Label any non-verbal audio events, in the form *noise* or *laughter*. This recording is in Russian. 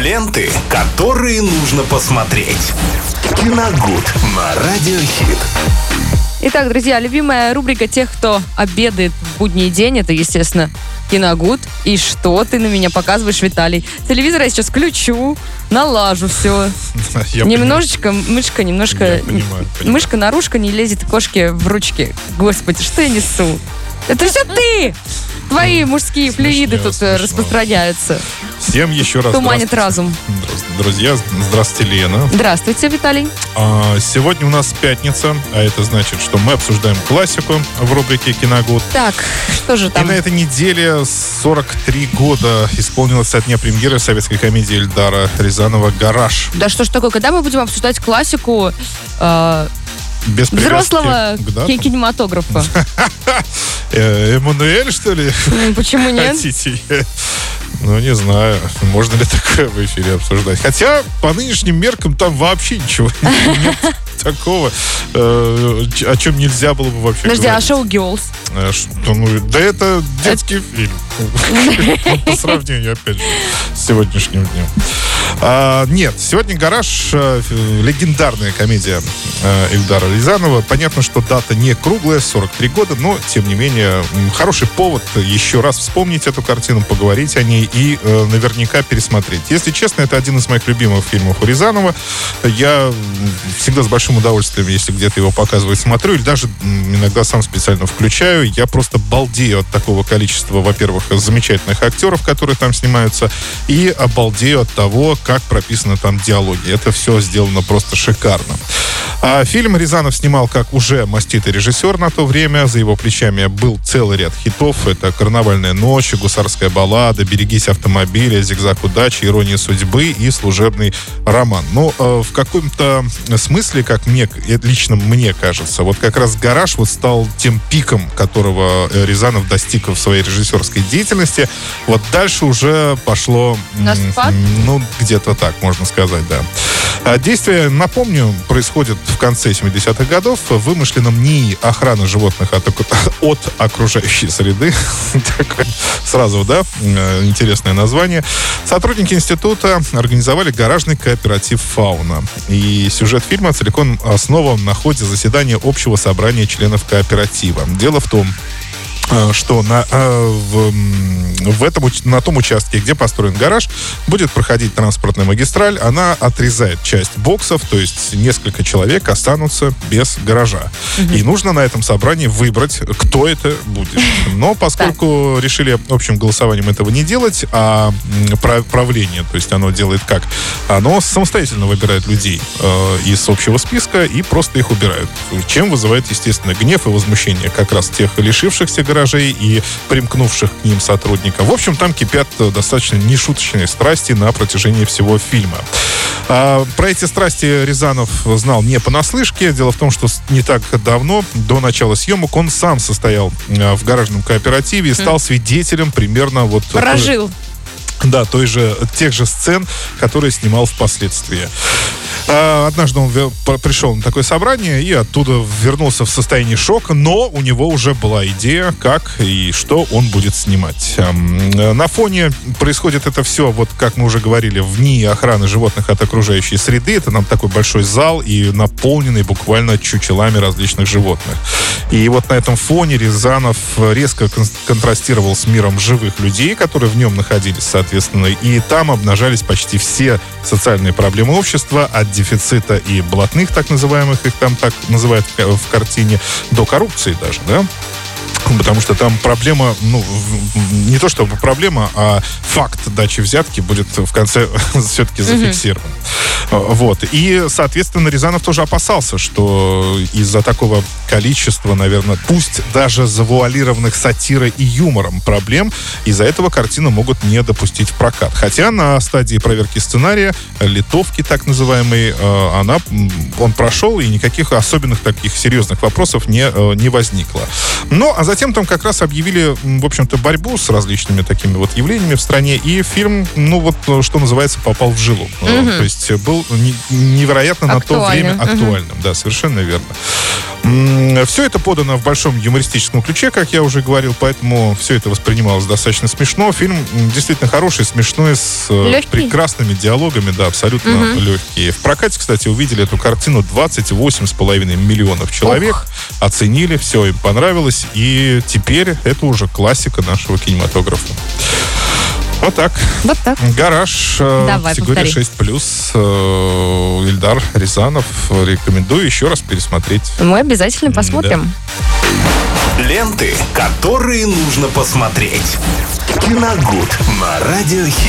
Ленты, которые нужно посмотреть. Киногуд на Радиохит. Итак, друзья, любимая рубрика тех, кто обедает в будний день, это, естественно, Киногуд. И что ты на меня показываешь, Виталий? Телевизор я сейчас включу, налажу все. *laughs* Я Немножечко, мышка, немножко... Я понимаю, понимаю. Мышка наружка не лезет кошке в ручки. Господи, что я несу? Это все ты! Твои мужские флюиды тут э, смешно. распространяются. Всем еще раз Туманит разум. Друзья, здравствуйте, Лена. Здравствуйте, Виталий. А, Сегодня у нас пятница, а это значит, что мы обсуждаем классику в рубрике «Киногуд». Так, что же И там? на этой неделе 43 года исполнилось со дня премьеры советской комедии Эльдара Рязанова «Гараж». Да что ж такое, когда мы будем обсуждать классику э, Без взрослого ки- кинематографа? *laughs* Э, Эммануэль, что ли, М, Почему нет? хотите? Ну, не знаю, можно ли такое в эфире обсуждать. Хотя, по нынешним меркам, там вообще ничего *laughs* нет такого, э, о чем нельзя было бы вообще Подожди, а шоу Girls? Э, Что, ну, да это детский фильм. Ну, *laughs* По сравнению, опять же, с сегодняшним днем. А, нет, сегодня «Гараж» э, легендарная комедия э, Эльдара Рязанова. Понятно, что дата не круглая, 43 года, но, тем не менее, хороший повод еще раз вспомнить эту картину, поговорить о ней и э, наверняка пересмотреть. Если честно, это один из моих любимых фильмов у Рязанова. Я всегда с большим удовольствием, если где-то его показывают, смотрю, или даже иногда сам специально включаю. Я просто балдею от такого количества, во-первых, замечательных актеров, которые там снимаются, и обалдею от того, как прописаны там диалоги. Это все сделано просто шикарно. А фильм Рязанов снимал как уже маститый режиссер на то время. За его плечами был целый ряд хитов. Это «Карнавальная ночь», «Гусарская баллада», «Берегись автомобиля», «Зигзаг удачи», «Ирония судьбы» и «Служебный роман». Но э, в каком-то смысле, как мне, э, лично мне кажется, вот как раз «Гараж» вот стал тем пиком, которого э, Рязанов достиг в своей режиссерской деятельности. Вот дальше уже пошло... На спад? ну, где-то так, можно сказать, да. А Действие, напомню, происходит в конце 70-х годов в вымышленном НИИ охраны животных от, *laughs* от окружающей среды. *laughs* Сразу, да, э, интересное название. Сотрудники института организовали гаражный кооператив «Фауна». И сюжет фильма целиком основан на ходе заседания общего собрания членов кооператива. Дело в том, что на, э, в, в этом, на том участке, где построен гараж, будет проходить транспортная магистраль. Она отрезает часть боксов, то есть несколько человек останутся без гаража. И нужно на этом собрании выбрать, кто это будет. Но поскольку решили общим голосованием этого не делать, а правление, то есть оно делает как? Оно самостоятельно выбирает людей э, из общего списка и просто их убирают. Чем вызывает, естественно, гнев и возмущение как раз тех лишившихся гаражей и примкнувших к ним сотрудников. В общем, там кипят э, достаточно нешуточные страсти на протяжении всего фильма. А, про эти страсти Рязанов знал не понаслышке. Дело в том, что не так давно, до начала съемок, он сам состоял э, в гаражном кооперативе и стал свидетелем примерно вот... Прожил. да, той же, тех же сцен, которые снимал впоследствии. А, Однажды он пришел на такое собрание и оттуда вернулся в состоянии шока, но у него уже была идея, как и что он будет снимать. Э, На фоне происходит это все, вот как мы уже говорили, в охраны животных от окружающей среды. Это нам такой большой зал и наполненный буквально чучелами различных животных. И вот на этом фоне Рязанов резко кон- контрастировал с миром живых людей, которые в нем находились, соответственно. И там обнажались почти все социальные проблемы общества, дефицита и блатных, так называемых, их там так называют ка- в картине, до коррупции даже, да? Потому что там проблема, ну, не то чтобы проблема, а факт дачи взятки будет в конце *laughs* все-таки зафиксирован. А, Вот. И, соответственно, Рязанов тоже опасался, что из-за такого количества, наверное, пусть даже завуалированных сатирой и юмором проблем, из-за этого картину могут не допустить в прокат. Хотя на стадии проверки сценария, литовки так называемой, э, она, он прошел, и никаких особенных таких серьезных вопросов не, э, не возникло. Ну, а затем там как раз объявили, в общем-то, борьбу с различными такими вот явлениями в стране, и фильм, ну вот, э, что называется, попал в жилу. Э, То есть э, был не- невероятно на то Актуальным. время актуальным. Да, совершенно верно. Все это подано в большом юмористическом ключе, как я уже говорил, поэтому все это воспринималось достаточно смешно. Фильм действительно хороший, смешной, с э, Легкий? прекрасными диалогами, да, абсолютно легкие. В прокате, кстати, увидели эту картину 28,5 миллионов человек, оценили, все им понравилось, и теперь это уже классика нашего кинематографа. Вот так. Вот так. Гараж, э, Давай, категория повтори. 6+, э, Ильдар Рязанов. Рекомендую еще раз пересмотреть. Мы обязательно посмотрим. Ленты, которые нужно посмотреть. Киногуд на радиохит.